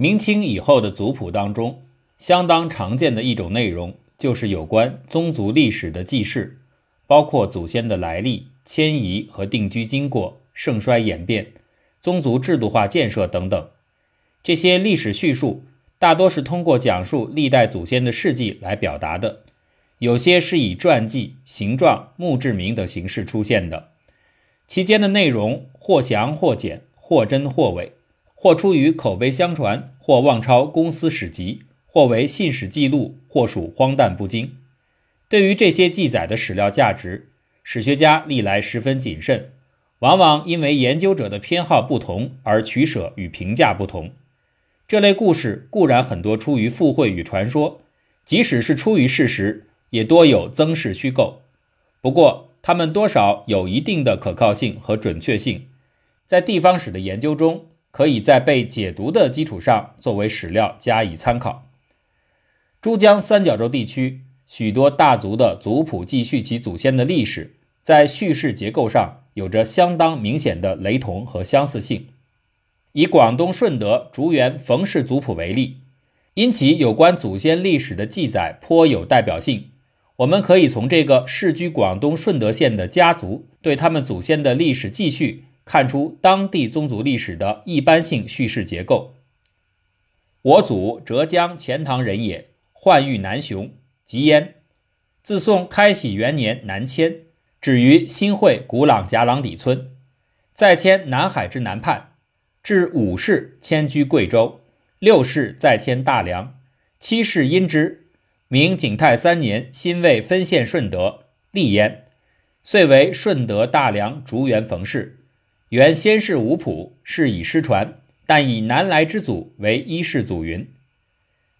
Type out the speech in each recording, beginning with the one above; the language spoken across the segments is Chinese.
明清以后的族谱当中，相当常见的一种内容就是有关宗族历史的记事，包括祖先的来历、迁移和定居经过、盛衰演变、宗族制度化建设等等。这些历史叙述大多是通过讲述历代祖先的事迹来表达的，有些是以传记、形状、墓志铭等形式出现的。其间的内容或详或简，或真或伪，或出于口碑相传，或妄抄公司史籍，或为信史记录，或属荒诞不经。对于这些记载的史料价值，史学家历来十分谨慎，往往因为研究者的偏好不同而取舍与评价不同。这类故事固然很多出于附会与传说，即使是出于事实，也多有增饰虚构。不过，他们多少有一定的可靠性和准确性，在地方史的研究中，可以在被解读的基础上作为史料加以参考。珠江三角洲地区许多大族的族谱记叙其祖先的历史，在叙事结构上有着相当明显的雷同和相似性。以广东顺德竹园冯氏族谱为例，因其有关祖先历史的记载颇有代表性。我们可以从这个世居广东顺德县的家族对他们祖先的历史记叙，看出当地宗族历史的一般性叙事结构。我祖浙江钱塘人也，唤誉南雄，吉焉。自宋开禧元年南迁，止于新会古朗贾朗底村，再迁南海之南畔，至五世迁居贵州，六世再迁大梁，七世因之。明景泰三年，辛未分县顺德，立焉，遂为顺德大梁竹园冯氏。原先世无谱，是以失传，但以南来之祖为一世祖云。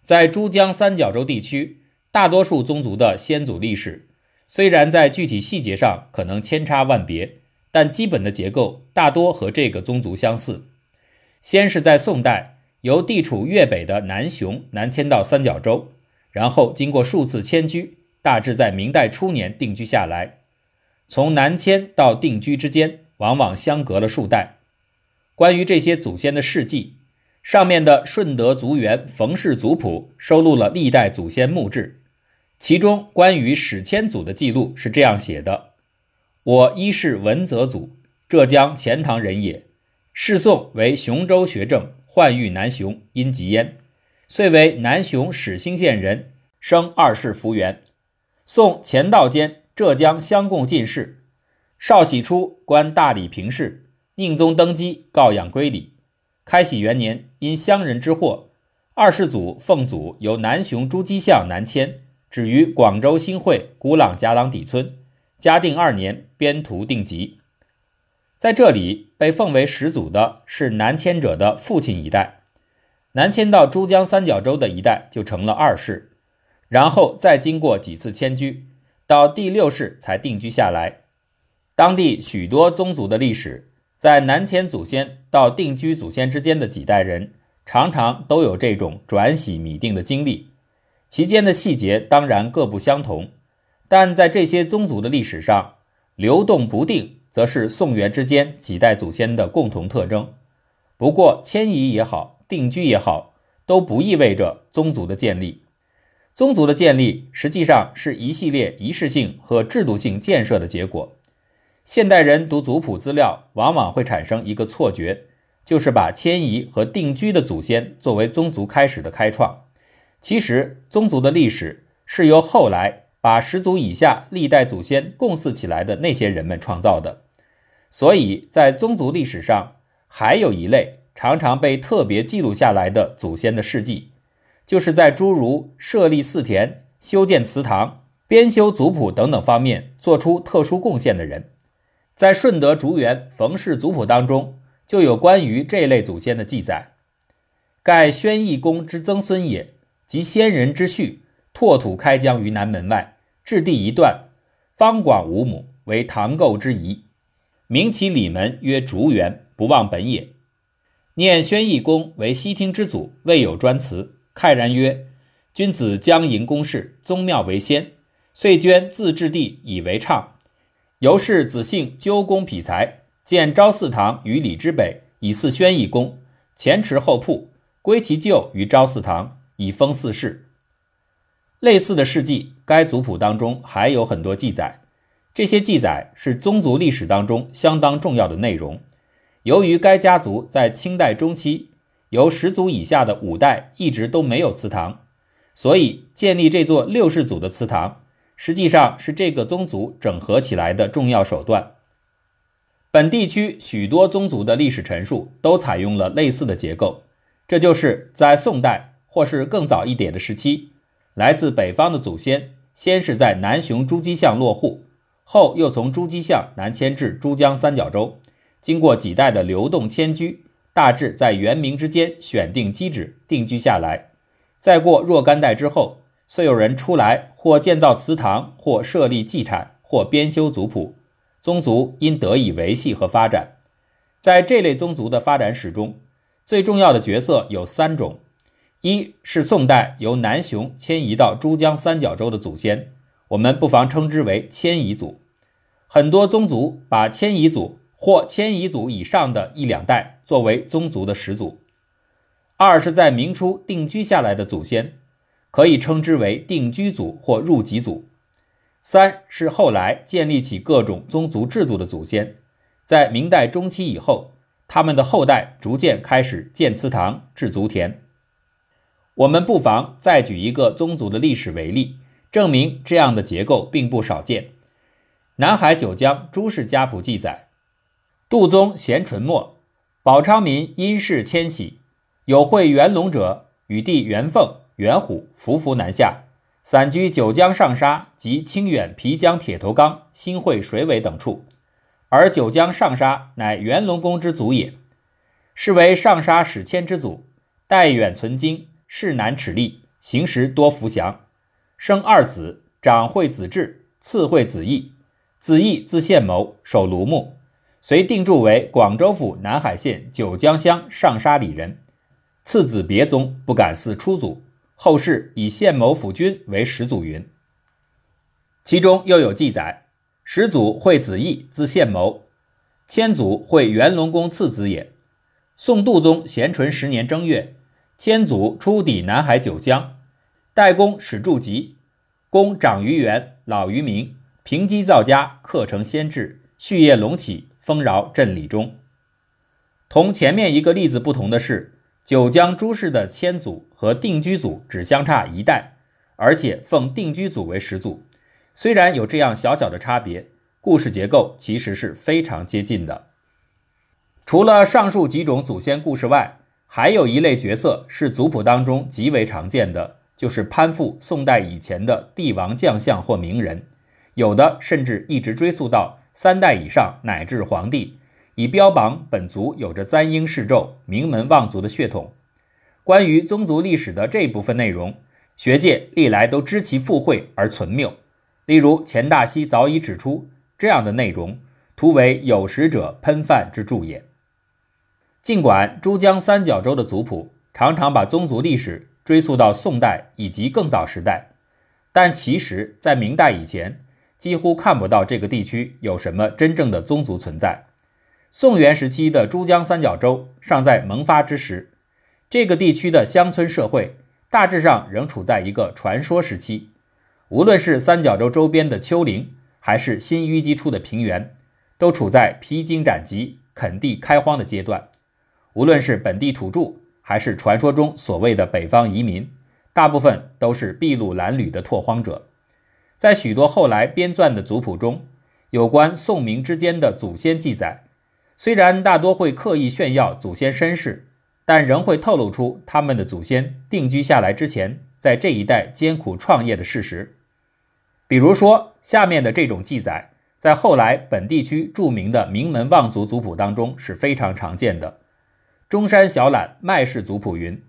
在珠江三角洲地区，大多数宗族的先祖历史，虽然在具体细节上可能千差万别，但基本的结构大多和这个宗族相似。先是在宋代，由地处粤北的南雄南迁到三角洲。然后经过数次迁居，大致在明代初年定居下来。从南迁到定居之间，往往相隔了数代。关于这些祖先的事迹，上面的顺德族源冯氏族谱收录了历代祖先墓志。其中关于史迁祖的记录是这样写的：“我一世文泽祖，浙江钱塘人也。世宋为雄州学政，患誉南雄，因吉焉。”遂为南雄始兴县人，生二世福元。宋乾道间，浙江乡贡进士。少喜初，官大理平事。宁宗登基，告养归里。开禧元年，因乡人之祸，二世祖奉祖由南雄朱基巷南迁，止于广州新会古朗贾朗底村。嘉定二年，编图定籍。在这里，被奉为始祖的是南迁者的父亲一代。南迁到珠江三角洲的一代就成了二世，然后再经过几次迁居，到第六世才定居下来。当地许多宗族的历史，在南迁祖先到定居祖先之间的几代人，常常都有这种转徙米定的经历，其间的细节当然各不相同，但在这些宗族的历史上，流动不定，则是宋元之间几代祖先的共同特征。不过迁移也好。定居也好，都不意味着宗族的建立。宗族的建立实际上是一系列仪式性和制度性建设的结果。现代人读族谱资料，往往会产生一个错觉，就是把迁移和定居的祖先作为宗族开始的开创。其实，宗族的历史是由后来把十族以下历代祖先共祀起来的那些人们创造的。所以在宗族历史上，还有一类。常常被特别记录下来的祖先的事迹，就是在诸如设立寺田、修建祠堂、编修族谱等等方面做出特殊贡献的人。在顺德竹园冯氏族谱当中，就有关于这类祖先的记载：盖宣义公之曾孙也，及先人之序。拓土开疆于南门外，置地一段，方广五亩，为唐构之仪。名其里门曰竹园，不忘本也。念宣义公为西厅之祖，未有专祠，慨然曰：“君子将营公事，宗庙为先，遂捐自治地以为畅。由是子姓鸠公匹才，建昭寺堂于礼之北，以祀宣义公，前池后铺，归其旧于昭祀堂，以封四世。类似的事迹，该族谱当中还有很多记载。这些记载是宗族历史当中相当重要的内容。由于该家族在清代中期由十祖以下的五代一直都没有祠堂，所以建立这座六世祖的祠堂，实际上是这个宗族整合起来的重要手段。本地区许多宗族的历史陈述都采用了类似的结构，这就是在宋代或是更早一点的时期，来自北方的祖先先是在南雄诸姬巷落户。后又从诸姬巷南迁至珠江三角洲，经过几代的流动迁居，大致在元明之间选定基址定居下来。再过若干代之后，虽有人出来或建造祠堂，或设立祭产，或编修族谱，宗族因得以维系和发展。在这类宗族的发展史中，最重要的角色有三种：一是宋代由南雄迁移到珠江三角洲的祖先，我们不妨称之为迁移祖。很多宗族把迁移祖或迁移祖以上的一两代作为宗族的始祖。二是，在明初定居下来的祖先，可以称之为定居族或入籍族。三是后来建立起各种宗族制度的祖先，在明代中期以后，他们的后代逐渐开始建祠堂、置族田。我们不妨再举一个宗族的历史为例，证明这样的结构并不少见。南海九江朱氏家谱记载，杜宗贤淳末，宝昌民因事迁徙，有会元龙者，与弟元凤、元虎伏伏南下，散居九江上沙及清远皮江铁头冈、新会水尾等处。而九江上沙乃元龙公之祖也，是为上沙始迁之祖。代远存经，世南齿立，行时多福祥，生二子，长惠子志，次惠子义。子义字献谋，守庐墓，遂定住为广州府南海县九江乡上沙里人。次子别宗，不敢似出祖，后世以献谋辅君为始祖云。其中又有记载：始祖惠子义，字献谋，千祖惠元隆公次子也。宋度宗咸淳十年正月，千祖出抵南海九江，代公始筑籍，公长于元，老于明。平基造家，克成先制，序业隆起，丰饶镇理中。同前面一个例子不同的是，九江朱氏的迁祖和定居祖只相差一代，而且奉定居祖为始祖。虽然有这样小小的差别，故事结构其实是非常接近的。除了上述几种祖先故事外，还有一类角色是族谱当中极为常见的，就是攀附宋代以前的帝王将相或名人。有的甚至一直追溯到三代以上，乃至皇帝，以标榜本族有着簪缨世胄、名门望族的血统。关于宗族历史的这一部分内容，学界历来都知其附会而存谬。例如钱大熙早已指出，这样的内容图为有识者喷饭之助也。尽管珠江三角洲的族谱常常把宗族历史追溯到宋代以及更早时代，但其实，在明代以前。几乎看不到这个地区有什么真正的宗族存在。宋元时期的珠江三角洲尚在萌发之时，这个地区的乡村社会大致上仍处在一个传说时期。无论是三角洲周边的丘陵，还是新淤积处的平原，都处在披荆斩棘、垦地开荒的阶段。无论是本地土著，还是传说中所谓的北方移民，大部分都是筚路蓝缕的拓荒者。在许多后来编撰的族谱中，有关宋明之间的祖先记载，虽然大多会刻意炫耀祖先身世，但仍会透露出他们的祖先定居下来之前，在这一带艰苦创业的事实。比如说，下面的这种记载，在后来本地区著名的名门望族族谱当中是非常常见的。中山小览麦氏族谱云：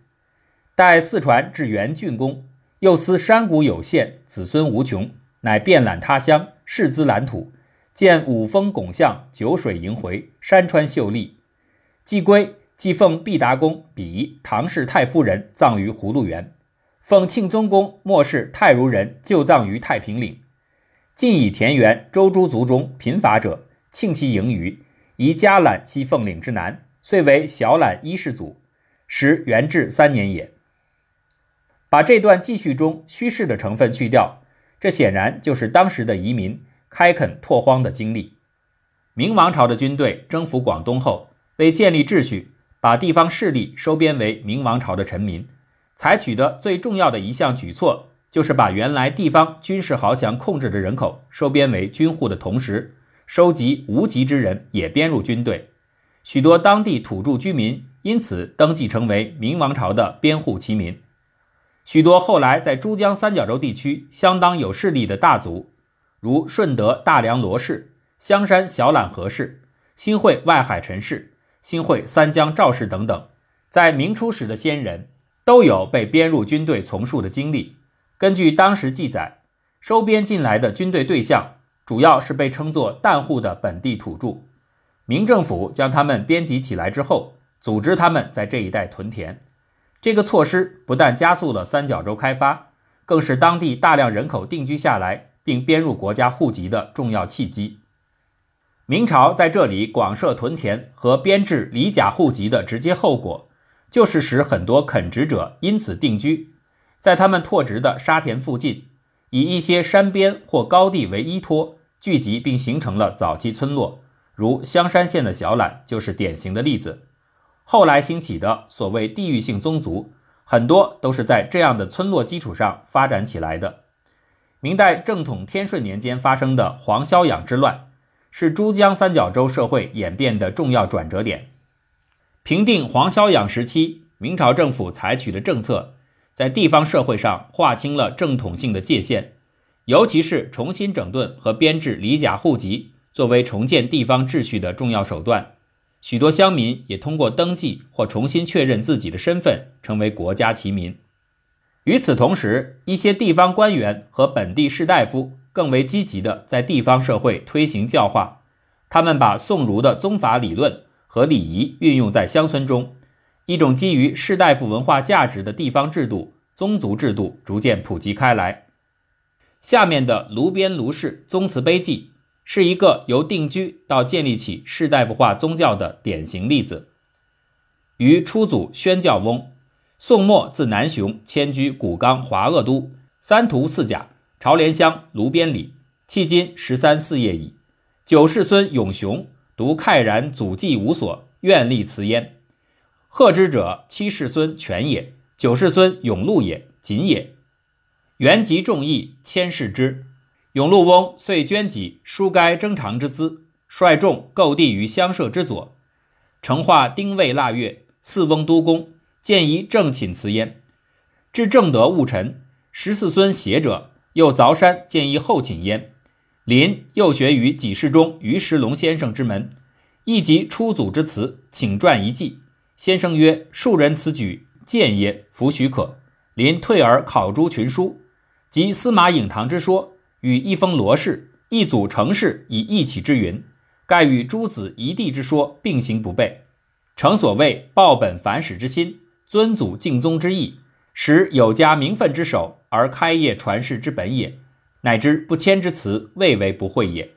待四传至元郡公，又思山谷有限，子孙无穷。乃遍览他乡，视资蓝土，见五峰拱象，九水萦回，山川秀丽。既归，即奉毕达公比唐氏太夫人葬于葫芦园，奉庆宗公末世太如人就葬于太平岭。晋以田园周诸族中贫乏者，庆其盈余，移家揽西凤岭之南，遂为小揽一世祖。时元至三年也。把这段记叙中虚饰的成分去掉，这显然就是当时的移民开垦拓荒的经历。明王朝的军队征服广东后，为建立秩序，把地方势力收编为明王朝的臣民，采取的最重要的一项举措，就是把原来地方军事豪强控制的人口收编为军户的同时，收集无籍之人也编入军队。许多当地土著居民因此登记成为明王朝的编户齐民。许多后来在珠江三角洲地区相当有势力的大族，如顺德大梁罗氏、香山小榄何氏、新会外海陈氏、新会三江赵氏等等，在明初时的先人都有被编入军队从属的经历。根据当时记载，收编进来的军队对象主要是被称作旦户的本地土著。明政府将他们编辑起来之后，组织他们在这一带屯田。这个措施不但加速了三角洲开发，更是当地大量人口定居下来并编入国家户籍的重要契机。明朝在这里广设屯田和编制里甲户籍的直接后果，就是使很多垦殖者因此定居，在他们拓殖的沙田附近，以一些山边或高地为依托，聚集并形成了早期村落，如香山县的小榄就是典型的例子。后来兴起的所谓地域性宗族，很多都是在这样的村落基础上发展起来的。明代正统天顺年间发生的黄萧养之乱，是珠江三角洲社会演变的重要转折点。平定黄萧养时期，明朝政府采取的政策，在地方社会上划清了正统性的界限，尤其是重新整顿和编制里甲户籍，作为重建地方秩序的重要手段。许多乡民也通过登记或重新确认自己的身份，成为国家旗民。与此同时，一些地方官员和本地士大夫更为积极地在地方社会推行教化。他们把宋儒的宗法理论和礼仪运用在乡村中，一种基于士大夫文化价值的地方制度——宗族制度逐渐普及开来。下面的《卢边卢氏宗祠碑记》。是一个由定居到建立起士大夫化宗教的典型例子。于初祖宣教翁，宋末自南雄迁居古冈华鄂都三徒四甲朝连乡卢边里，迄今十三四叶矣。九世孙永雄独慨然祖迹无所，愿立祠焉。贺之者七世孙权也，九世孙永禄也，谨也。原籍众义，千世之。永禄翁遂捐己书该征长之资，率众购地于乡社之左。成化丁未腊月，四翁都公见一正寝祠焉。至正德戊辰，十四孙协者又凿山建议后寝焉。临又学于几世中于石龙先生之门，亦及出祖之词，请撰一记。先生曰：“庶人此举见也，弗许可。”临退而考诸群书，及司马颖堂之说。与一封罗氏一组成氏以义起之云，盖与诸子一地之说并行不悖，诚所谓报本反始之心，尊祖敬宗之意，使有家名分之首而开业传世之本也，乃至不迁之词，未为不讳也。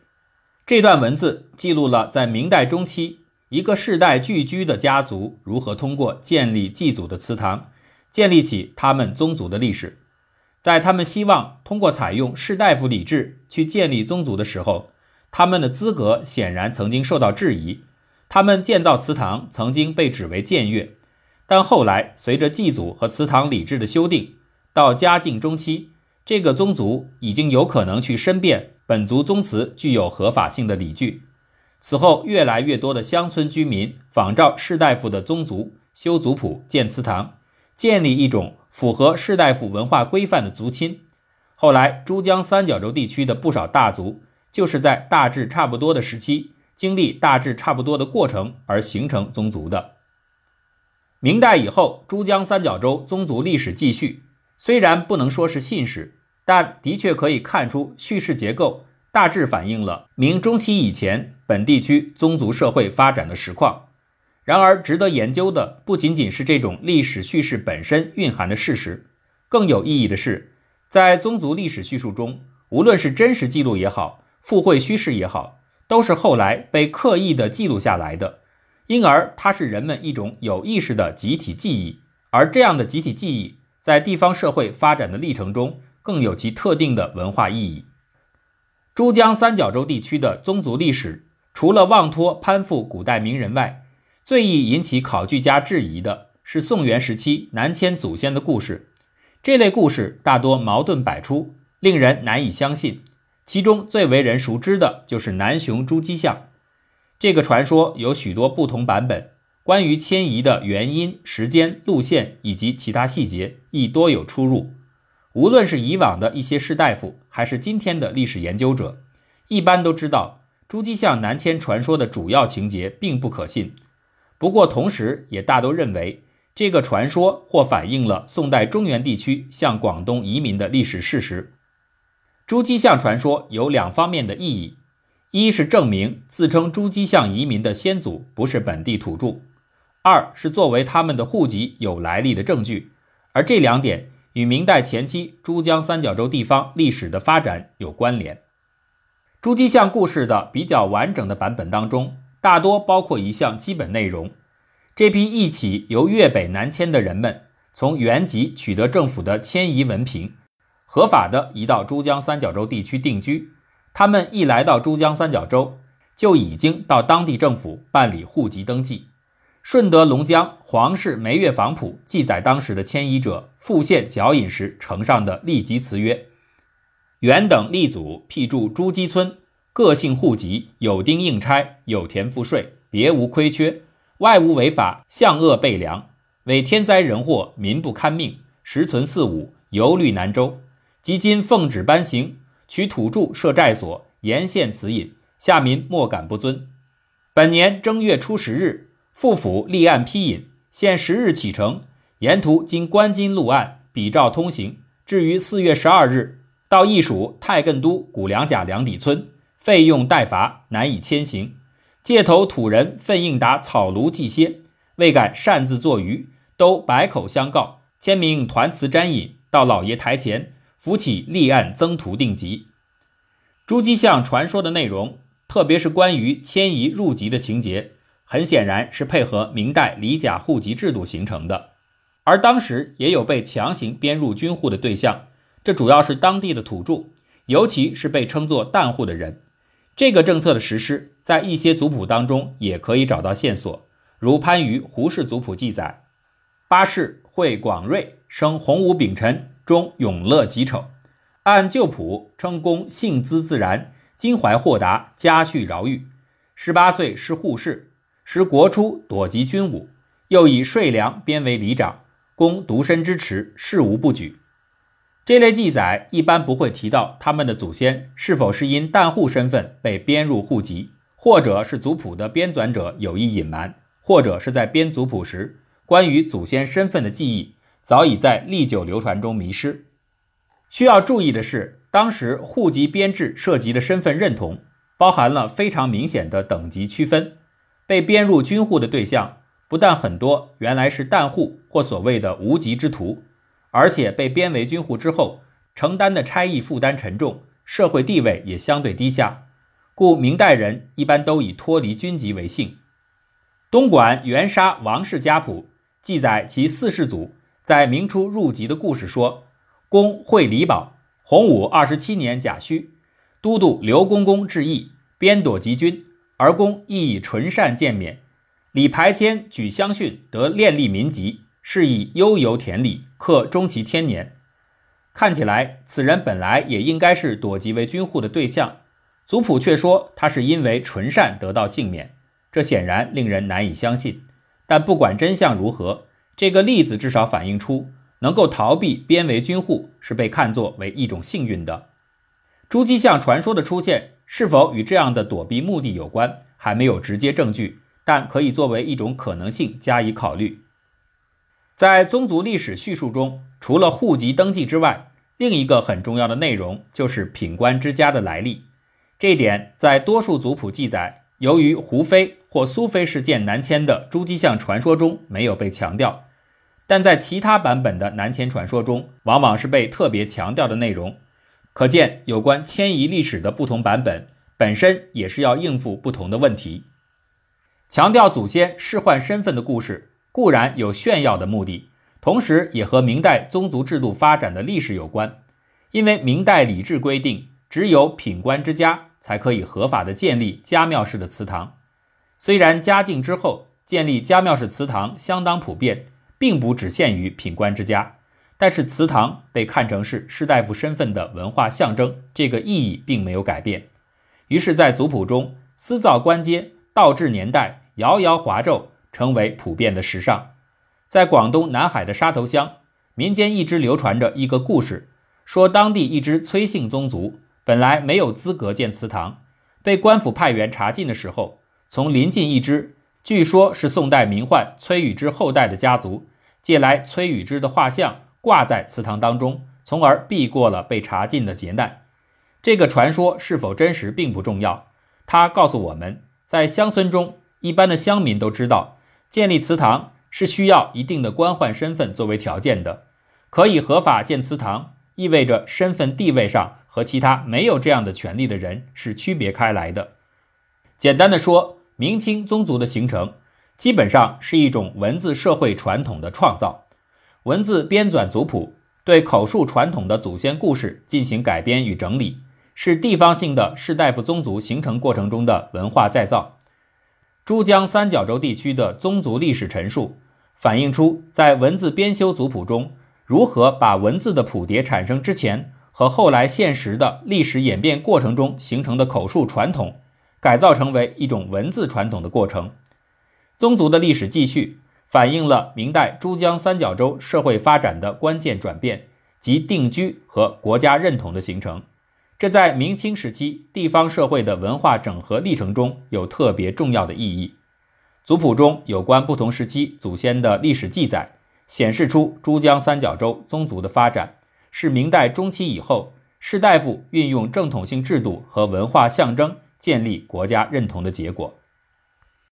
这段文字记录了在明代中期一个世代聚居的家族如何通过建立祭祖的祠堂，建立起他们宗族的历史。在他们希望通过采用士大夫礼制去建立宗族的时候，他们的资格显然曾经受到质疑。他们建造祠堂曾经被指为僭越，但后来随着祭祖和祠堂礼制的修订，到嘉靖中期，这个宗族已经有可能去申辩本族宗祠具有合法性的理据。此后，越来越多的乡村居民仿照士大夫的宗族修族谱、建祠堂，建立一种。符合士大夫文化规范的族亲，后来珠江三角洲地区的不少大族，就是在大致差不多的时期，经历大致差不多的过程而形成宗族的。明代以后，珠江三角洲宗族历史记叙虽然不能说是信史，但的确可以看出叙事结构大致反映了明中期以前本地区宗族社会发展的实况。然而，值得研究的不仅仅是这种历史叙事本身蕴含的事实，更有意义的是，在宗族历史叙述中，无论是真实记录也好，附会虚事也好，都是后来被刻意的记录下来的。因而它是人们一种有意识的集体记忆，而这样的集体记忆在地方社会发展的历程中更有其特定的文化意义。珠江三角洲地区的宗族历史，除了妄托攀附古代名人外，最易引起考据家质疑的是宋元时期南迁祖先的故事。这类故事大多矛盾百出，令人难以相信。其中最为人熟知的就是南雄朱姬巷。这个传说有许多不同版本，关于迁移的原因、时间、路线以及其他细节亦多有出入。无论是以往的一些士大夫，还是今天的历史研究者，一般都知道朱姬向南迁传说的主要情节并不可信。不过，同时也大都认为。这个传说或反映了宋代中原地区向广东移民的历史事实。朱姬向传说有两方面的意义：一是证明自称朱姬巷移民的先祖不是本地土著；二是作为他们的户籍有来历的证据。而这两点与明代前期珠江三角洲地方历史的发展有关联。朱姬巷故事的比较完整的版本当中，大多包括一项基本内容。这批一起由粤北南迁的人们，从原籍取得政府的迁移文凭，合法的移到珠江三角洲地区定居。他们一来到珠江三角洲，就已经到当地政府办理户籍登记。顺德龙江黄氏梅月坊谱记载当时的迁移者复县脚饮时呈上的立籍词曰：“原等立祖辟住朱基村，各姓户籍有丁应差，有田赋税，别无亏缺。”外无违法，向恶备粮，为天灾人祸，民不堪命，实存四五，游虑南州。即今奉旨颁行，取土著设寨所，沿县此引，下民莫敢不遵。本年正月初十日，副府立案批引，限十日启程，沿途经关津路岸，比照通行，至于四月十二日，到义属太艮都古梁甲梁底村，费用待罚，难以迁行。借头土人奋应达草庐祭歇，未敢擅自作余，都百口相告，签名团词瞻引，到老爷台前扶起立案增图定籍。朱姬巷传说的内容，特别是关于迁移入籍的情节，很显然是配合明代李甲户籍制度形成的。而当时也有被强行编入军户的对象，这主要是当地的土著，尤其是被称作旦户的人。这个政策的实施，在一些族谱当中也可以找到线索，如番禺胡氏族谱记载：八世会广瑞生洪武丙辰，中永乐己丑。按旧谱称公性资自然，襟怀豁达，家畜饶裕。十八岁是护士，时国初躲及军武，又以税粮编为里长，公独身之持，事无不举。这类记载一般不会提到他们的祖先是否是因旦户身份被编入户籍，或者是族谱的编纂者有意隐瞒，或者是在编族谱时，关于祖先身份的记忆早已在历久流传中迷失。需要注意的是，当时户籍编制涉及的身份认同包含了非常明显的等级区分，被编入军户的对象不但很多原来是旦户或所谓的无籍之徒。而且被编为军户之后，承担的差役负担沉重，社会地位也相对低下，故明代人一般都以脱离军籍为幸。东莞元沙王氏家谱记载其四世祖在明初入籍的故事说：公会李宝，洪武二十七年甲戌，都督刘公公致意，编躲籍军，而公亦以纯善见免。李排迁举乡训，得练吏民籍。是以悠游田里，克终其天年。看起来，此人本来也应该是躲籍为军户的对象，族谱却说他是因为纯善得到幸免，这显然令人难以相信。但不管真相如何，这个例子至少反映出能够逃避编为军户是被看作为一种幸运的。朱姬巷传说的出现是否与这样的躲避目的有关，还没有直接证据，但可以作为一种可能性加以考虑。在宗族历史叙述中，除了户籍登记之外，另一个很重要的内容就是品官之家的来历。这一点在多数族谱记载，由于胡妃或苏妃事件南迁的朱姬巷传说中没有被强调，但在其他版本的南迁传说中，往往是被特别强调的内容。可见，有关迁移历史的不同版本本身也是要应付不同的问题。强调祖先世换身份的故事，固然有炫耀的目的，同时也和明代宗族制度发展的历史有关。因为明代礼制规定，只有品官之家才可以合法的建立家庙式的祠堂。虽然嘉靖之后建立家庙式祠堂相当普遍，并不只限于品官之家，但是祠堂被看成是士大夫身份的文化象征，这个意义并没有改变。于是，在族谱中，私造官阶、倒置年代、摇摇划皱，成为普遍的时尚。在广东南海的沙头乡，民间一直流传着一个故事。说当地一支崔姓宗族本来没有资格建祠堂，被官府派员查禁的时候，从邻近一支据说是宋代名宦崔宇之后代的家族借来崔宇之的画像挂在祠堂当中，从而避过了被查禁的劫难。这个传说是否真实并不重要，它告诉我们在乡村中，一般的乡民都知道建立祠堂是需要一定的官宦身份作为条件的，可以合法建祠堂。意味着身份地位上和其他没有这样的权利的人是区别开来的。简单的说，明清宗族的形成基本上是一种文字社会传统的创造。文字编纂族谱，对口述传统的祖先故事进行改编与整理，是地方性的士大夫宗族形成过程中的文化再造。珠江三角洲地区的宗族历史陈述，反映出在文字编修族谱中。如何把文字的谱牒产生之前和后来现实的历史演变过程中形成的口述传统，改造成为一种文字传统的过程？宗族的历史继续反映了明代珠江三角洲社会发展的关键转变及定居和国家认同的形成。这在明清时期地方社会的文化整合历程中有特别重要的意义。族谱中有关不同时期祖先的历史记载。显示出珠江三角洲宗族的发展是明代中期以后士大夫运用正统性制度和文化象征建立国家认同的结果。